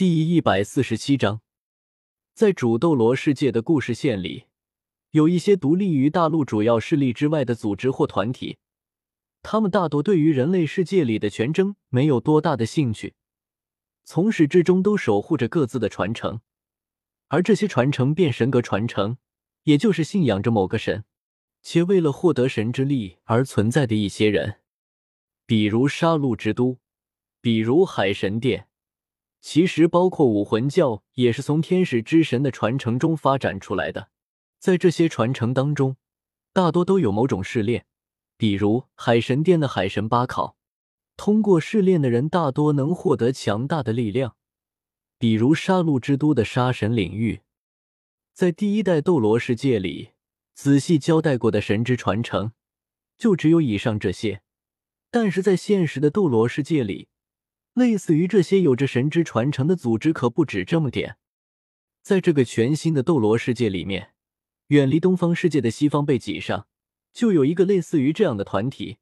第一百四十七章，在主斗罗世界的故事线里，有一些独立于大陆主要势力之外的组织或团体，他们大多对于人类世界里的权争没有多大的兴趣，从始至终都守护着各自的传承，而这些传承变神格传承，也就是信仰着某个神，且为了获得神之力而存在的一些人，比如杀戮之都。比如海神殿，其实包括武魂教，也是从天使之神的传承中发展出来的。在这些传承当中，大多都有某种试炼，比如海神殿的海神八考，通过试炼的人大多能获得强大的力量；比如杀戮之都的杀神领域，在第一代斗罗世界里仔细交代过的神之传承，就只有以上这些。但是在现实的斗罗世界里，类似于这些有着神之传承的组织可不止这么点。在这个全新的斗罗世界里面，远离东方世界的西方背脊上，就有一个类似于这样的团体。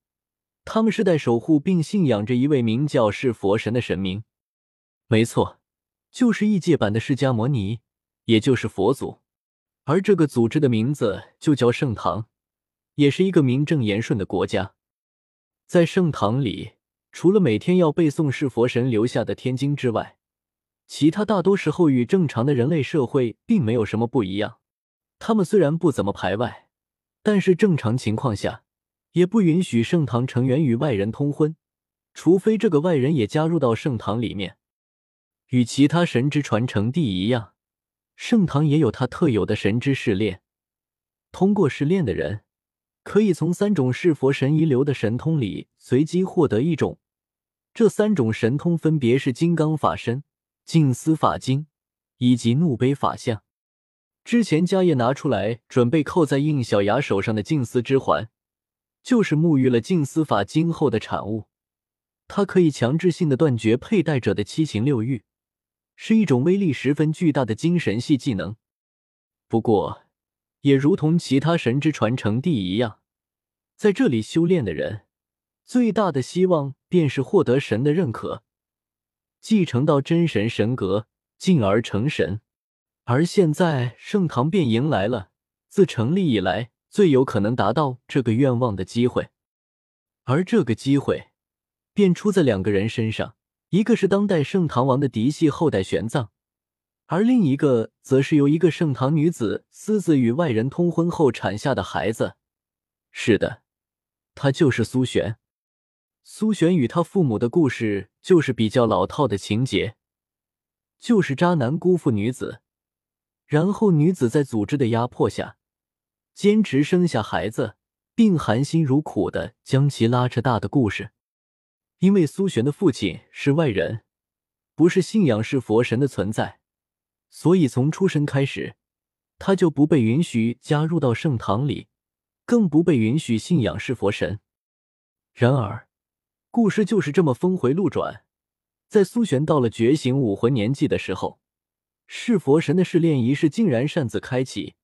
他们世代守护并信仰着一位名叫是佛神的神明。没错，就是异界版的释迦摩尼，也就是佛祖。而这个组织的名字就叫圣堂，也是一个名正言顺的国家。在圣堂里。除了每天要背诵是佛神留下的天经之外，其他大多时候与正常的人类社会并没有什么不一样。他们虽然不怎么排外，但是正常情况下也不允许盛唐成员与外人通婚，除非这个外人也加入到盛唐里面。与其他神之传承地一样，盛唐也有它特有的神之试炼。通过试炼的人。可以从三种是佛神遗留的神通里随机获得一种，这三种神通分别是金刚法身、净思法经以及怒悲法相。之前迦叶拿出来准备扣在应小牙手上的净思之环，就是沐浴了净思法经后的产物。它可以强制性的断绝佩戴者的七情六欲，是一种威力十分巨大的精神系技能。不过，也如同其他神之传承地一样，在这里修炼的人，最大的希望便是获得神的认可，继承到真神神格，进而成神。而现在盛唐便迎来了自成立以来最有可能达到这个愿望的机会，而这个机会便出在两个人身上，一个是当代盛唐王的嫡系后代玄奘。而另一个则是由一个盛唐女子私自与外人通婚后产下的孩子。是的，他就是苏璇。苏璇与他父母的故事就是比较老套的情节，就是渣男辜负女子，然后女子在组织的压迫下，坚持生下孩子，并含辛茹苦的将其拉扯大的故事。因为苏璇的父亲是外人，不是信仰是佛神的存在。所以，从出生开始，他就不被允许加入到圣堂里，更不被允许信仰是佛神。然而，故事就是这么峰回路转。在苏璇到了觉醒武魂年纪的时候，是佛神的试炼仪式竟然擅自开启，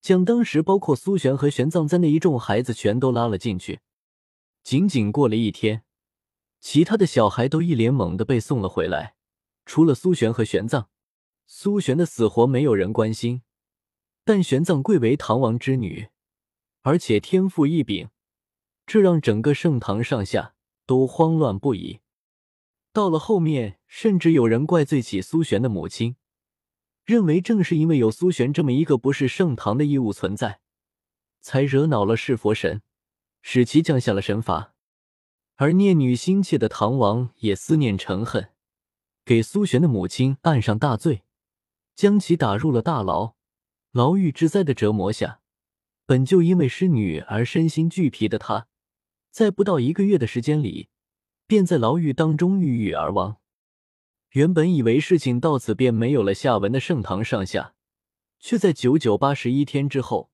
将当时包括苏璇和玄奘在内一众孩子全都拉了进去。仅仅过了一天，其他的小孩都一脸懵的被送了回来，除了苏璇和玄奘。苏璇的死活没有人关心，但玄奘贵为唐王之女，而且天赋异禀，这让整个盛唐上下都慌乱不已。到了后面，甚至有人怪罪起苏璇的母亲，认为正是因为有苏璇这么一个不是盛唐的异物存在，才惹恼了弑佛神，使其降下了神罚。而念女心切的唐王也思念成恨，给苏璇的母亲按上大罪。将其打入了大牢，牢狱之灾的折磨下，本就因为失女而身心俱疲的他，在不到一个月的时间里，便在牢狱当中郁郁而亡。原本以为事情到此便没有了下文的盛唐上下，却在九九八十一天之后，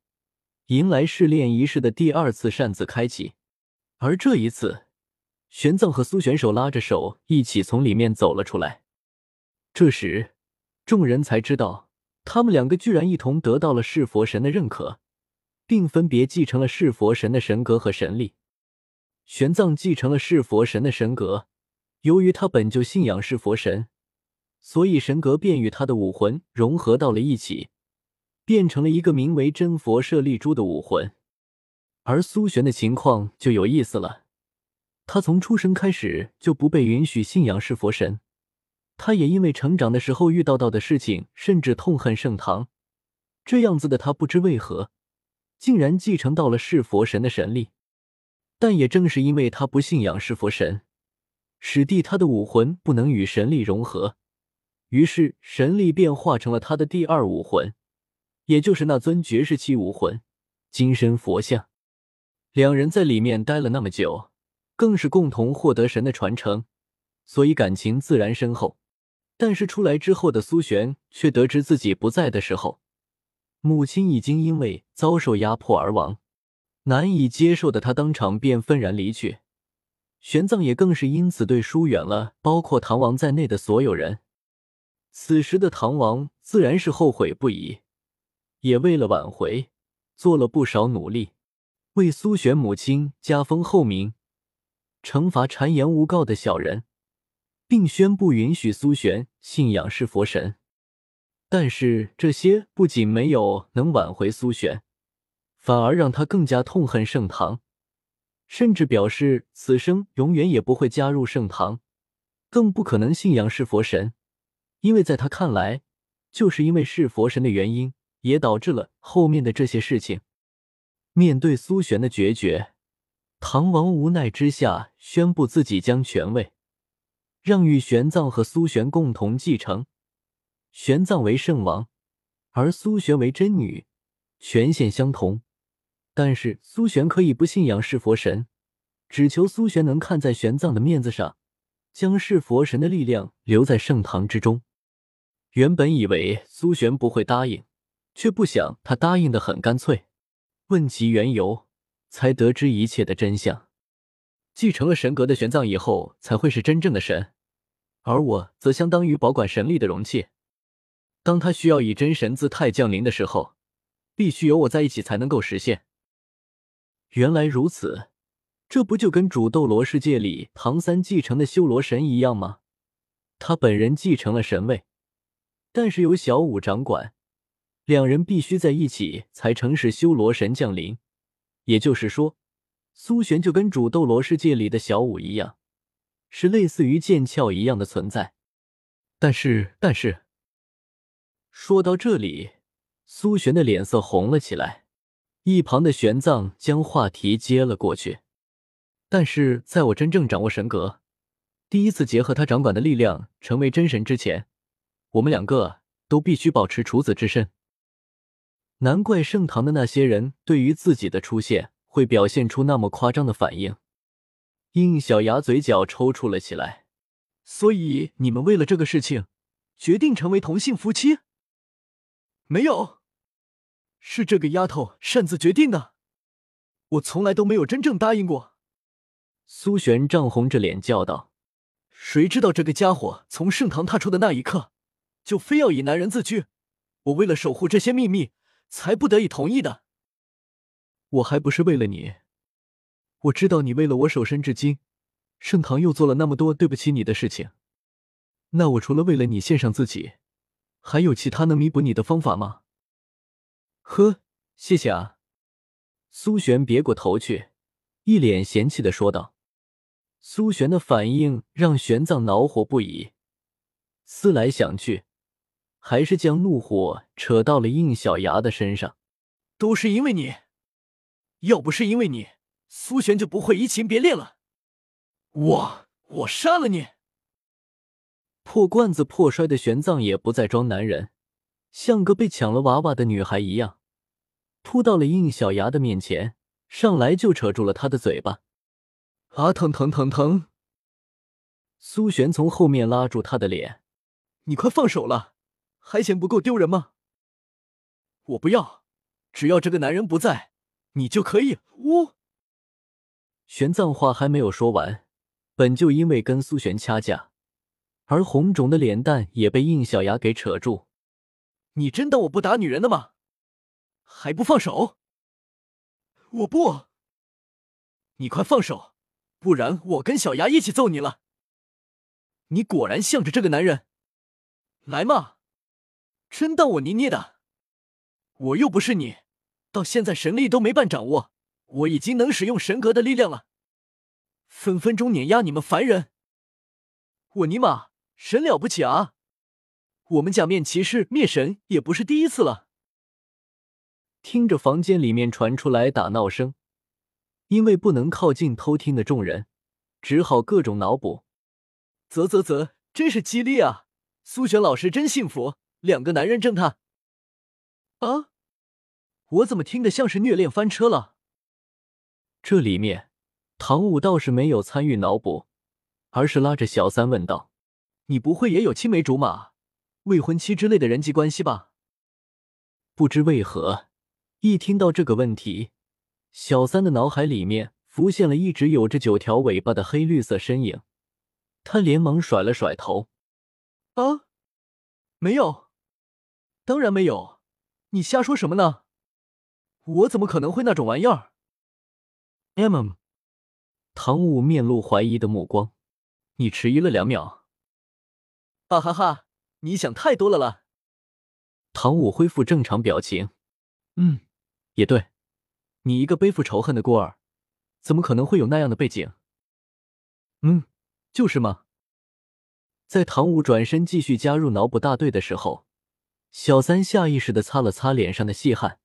迎来试炼仪式的第二次擅自开启。而这一次，玄奘和苏选手拉着手一起从里面走了出来。这时。众人才知道，他们两个居然一同得到了是佛神的认可，并分别继承了弑佛神的神格和神力。玄奘继承了弑佛神的神格，由于他本就信仰弑佛神，所以神格便与他的武魂融合到了一起，变成了一个名为真佛舍利珠的武魂。而苏玄的情况就有意思了，他从出生开始就不被允许信仰是佛神，他也因为成长的时候遇到到的事情，甚至痛恨圣堂。这样子的他不知为何，竟然继承到了是佛神的神力。但也正是因为他不信仰是佛神，使得他的武魂不能与神力融合。于是，神力便化成了他的第二武魂，也就是那尊绝世期武魂——金身佛像。两人在里面待了那么久，更是共同获得神的传承，所以感情自然深厚。但是出来之后的苏璇却得知自己不在的时候，母亲已经因为遭受压迫而亡，难以接受的他当场便愤然离去。玄奘也更是因此对疏远了包括唐王在内的所有人。此时的唐王自然是后悔不已，也为了挽回做了不少努力，为苏玄母亲加封后名，惩罚谗言诬告的小人，并宣布允许苏玄信仰是佛神。但是这些不仅没有能挽回苏璇，反而让他更加痛恨盛唐，甚至表示此生永远也不会加入盛唐，更不可能信仰是佛神。因为在他看来，就是因为是佛神的原因，也导致了后面的这些事情。面对苏璇的决绝，唐王无奈之下宣布自己将权位让与玄奘和苏璇共同继承，玄奘为圣王，而苏玄为真女，权限相同。但是苏玄可以不信仰是佛神，只求苏玄能看在玄奘的面子上，将是佛神的力量留在盛唐之中。原本以为苏玄不会答应，却不想他答应的很干脆。问其缘由，才得知一切的真相。继承了神格的玄奘以后，才会是真正的神，而我则相当于保管神力的容器。当他需要以真神姿态降临的时候，必须有我在一起才能够实现。原来如此，这不就跟主斗罗世界里唐三继承的修罗神一样吗？他本人继承了神位。但是由小五掌管，两人必须在一起才成使修罗神降临。也就是说，苏璇就跟主斗罗世界里的小五一样，是类似于剑鞘一样的存在。但是，但是，说到这里，苏璇的脸色红了起来。一旁的玄奘将话题接了过去。但是，在我真正掌握神格，第一次结合他掌管的力量成为真神之前。我们两个都必须保持处子之身。难怪圣堂的那些人对于自己的出现会表现出那么夸张的反应。应小牙嘴角抽搐了起来。所以你们为了这个事情，决定成为同性夫妻？没有，是这个丫头擅自决定的。我从来都没有真正答应过。苏璇涨红着脸叫道：“谁知道这个家伙从盛堂踏出的那一刻。”就非要以男人自居，我为了守护这些秘密，才不得已同意的。我还不是为了你，我知道你为了我守身至今，盛堂又做了那么多对不起你的事情，那我除了为了你献上自己，还有其他能弥补你的方法吗？呵，谢谢啊。苏璇别过头去，一脸嫌弃的说道。苏璇的反应让玄奘恼火不已，思来想去。还是将怒火扯到了应小牙的身上，都是因为你，要不是因为你，苏璇就不会移情别恋了。我我杀了你！破罐子破摔的玄奘也不再装男人，像个被抢了娃娃的女孩一样，扑到了应小牙的面前，上来就扯住了他的嘴巴。啊，疼疼疼疼！苏璇从后面拉住他的脸，你快放手了。还嫌不够丢人吗？我不要，只要这个男人不在，你就可以。呜！玄奘话还没有说完，本就因为跟苏璇掐架而红肿的脸蛋也被应小牙给扯住。你真当我不打女人的吗？还不放手！我不！你快放手，不然我跟小牙一起揍你了！你果然向着这个男人。来嘛，真当我捏捏的？我又不是你，到现在神力都没半掌握，我已经能使用神格的力量了，分分钟碾压你们凡人。我尼玛，神了不起啊！我们假面骑士灭神也不是第一次了。听着房间里面传出来打闹声，因为不能靠近偷听的众人，只好各种脑补。啧啧啧，真是激励啊！苏璇老师真幸福，两个男人正他。啊，我怎么听得像是虐恋翻车了？这里面，唐舞倒是没有参与脑补，而是拉着小三问道：“你不会也有青梅竹马、未婚妻之类的人际关系吧？”不知为何。一听到这个问题，小三的脑海里面浮现了一直有着九条尾巴的黑绿色身影，他连忙甩了甩头：“啊，没有，当然没有，你瞎说什么呢？我怎么可能会那种玩意儿？”M，唐舞面露怀疑的目光，你迟疑了两秒，哈哈哈，你想太多了啦！唐舞恢复正常表情，嗯。也对，你一个背负仇恨的孤儿，怎么可能会有那样的背景？嗯，就是嘛。在唐舞转身继续加入脑补大队的时候，小三下意识的擦了擦脸上的细汗，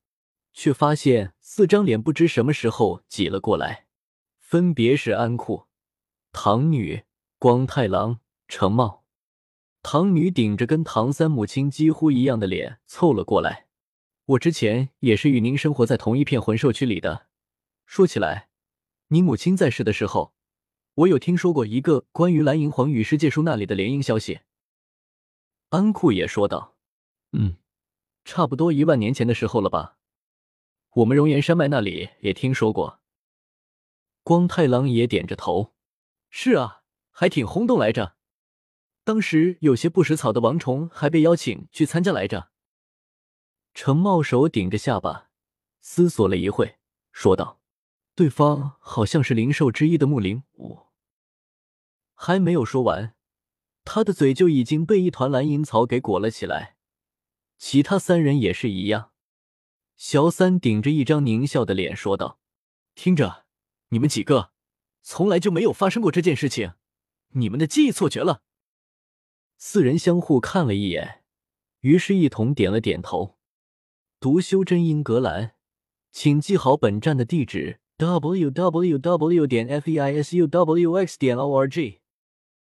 却发现四张脸不知什么时候挤了过来，分别是安库、唐女、光太郎、程茂。唐女顶着跟唐三母亲几乎一样的脸凑了过来。我之前也是与您生活在同一片魂兽区里的。说起来，你母亲在世的时候，我有听说过一个关于蓝银皇与世界树那里的联姻消息。安库也说道：“嗯，差不多一万年前的时候了吧？我们熔岩山脉那里也听说过。”光太郎也点着头：“是啊，还挺轰动来着。当时有些不识草的王虫还被邀请去参加来着。”程茂手顶着下巴，思索了一会，说道：“对方好像是灵兽之一的木灵武。”还没有说完，他的嘴就已经被一团蓝银草给裹了起来。其他三人也是一样。小三顶着一张狞笑的脸说道：“听着，你们几个从来就没有发生过这件事情，你们的记忆错觉了。”四人相互看了一眼，于是一同点了点头。读修真英格兰，请记好本站的地址：w w w. 点 f e i s u w x. 点 o r g。